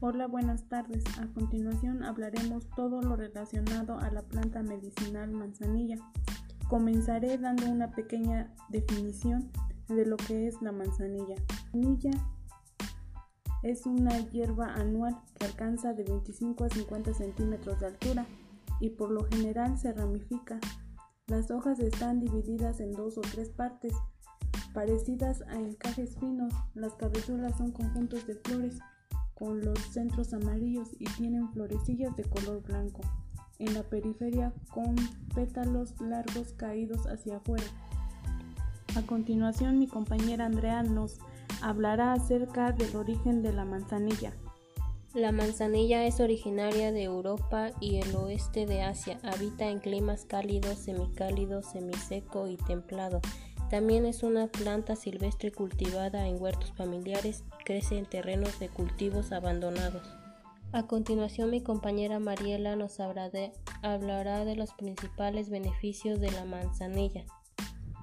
Hola, buenas tardes. A continuación hablaremos todo lo relacionado a la planta medicinal manzanilla. Comenzaré dando una pequeña definición de lo que es la manzanilla. La manzanilla es una hierba anual que alcanza de 25 a 50 centímetros de altura y por lo general se ramifica. Las hojas están divididas en dos o tres partes parecidas a encajes finos. Las cabezuelas son conjuntos de flores con los centros amarillos y tienen florecillas de color blanco en la periferia con pétalos largos caídos hacia afuera. A continuación mi compañera Andrea nos hablará acerca del origen de la manzanilla. La manzanilla es originaria de Europa y el oeste de Asia. Habita en climas cálidos, semicálido, semiseco y templado. También es una planta silvestre cultivada en huertos familiares, crece en terrenos de cultivos abandonados. A continuación mi compañera Mariela nos hablará de los principales beneficios de la manzanilla.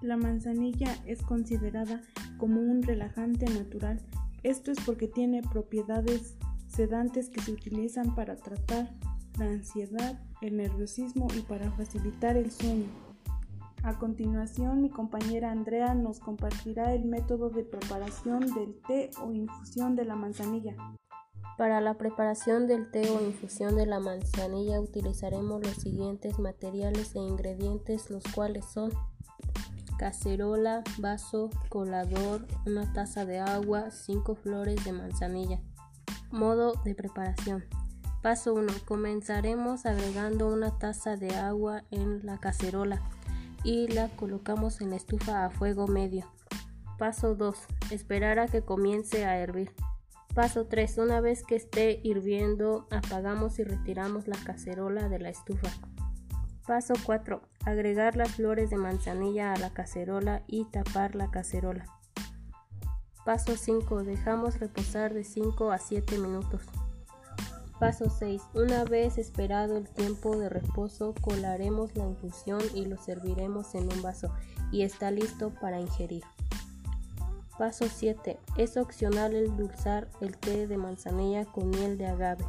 La manzanilla es considerada como un relajante natural. Esto es porque tiene propiedades sedantes que se utilizan para tratar la ansiedad, el nerviosismo y para facilitar el sueño. A continuación, mi compañera Andrea nos compartirá el método de preparación del té o infusión de la manzanilla. Para la preparación del té o infusión de la manzanilla utilizaremos los siguientes materiales e ingredientes, los cuales son cacerola, vaso, colador, una taza de agua, 5 flores de manzanilla. Modo de preparación. Paso 1. Comenzaremos agregando una taza de agua en la cacerola y la colocamos en la estufa a fuego medio. Paso 2. Esperar a que comience a hervir. Paso 3. Una vez que esté hirviendo, apagamos y retiramos la cacerola de la estufa. Paso 4. Agregar las flores de manzanilla a la cacerola y tapar la cacerola. Paso 5. Dejamos reposar de 5 a 7 minutos. Paso 6. Una vez esperado el tiempo de reposo, colaremos la infusión y lo serviremos en un vaso y está listo para ingerir. Paso 7. Es opcional el dulzar el té de manzanilla con miel de agave.